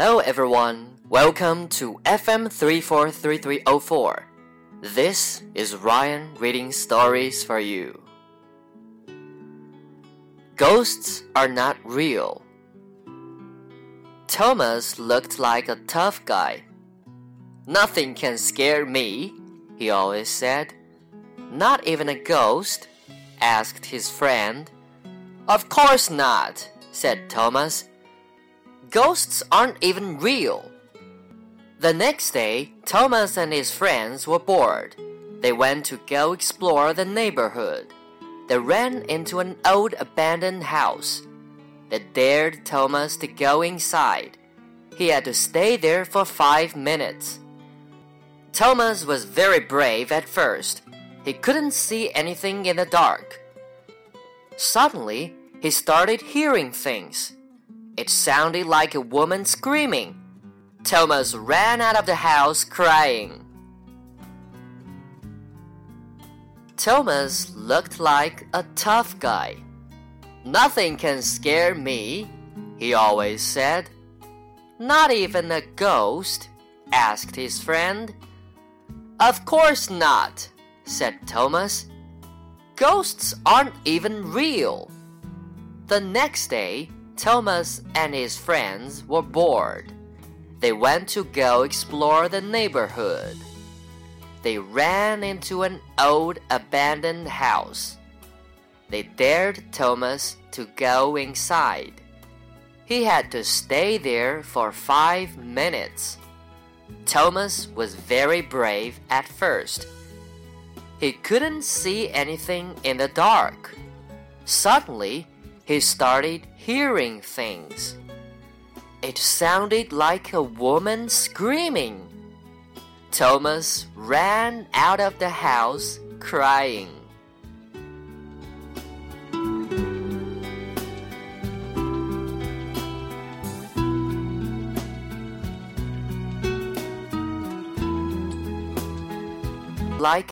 Hello everyone, welcome to FM 343304. This is Ryan reading stories for you. Ghosts are not real. Thomas looked like a tough guy. Nothing can scare me, he always said. Not even a ghost? asked his friend. Of course not, said Thomas. Ghosts aren't even real. The next day, Thomas and his friends were bored. They went to go explore the neighborhood. They ran into an old abandoned house. They dared Thomas to go inside. He had to stay there for five minutes. Thomas was very brave at first. He couldn't see anything in the dark. Suddenly, he started hearing things. It sounded like a woman screaming. Thomas ran out of the house crying. Thomas looked like a tough guy. Nothing can scare me, he always said. Not even a ghost? asked his friend. Of course not, said Thomas. Ghosts aren't even real. The next day, Thomas and his friends were bored. They went to go explore the neighborhood. They ran into an old abandoned house. They dared Thomas to go inside. He had to stay there for five minutes. Thomas was very brave at first. He couldn't see anything in the dark. Suddenly, he started hearing things. It sounded like a woman screaming. Thomas ran out of the house crying. Like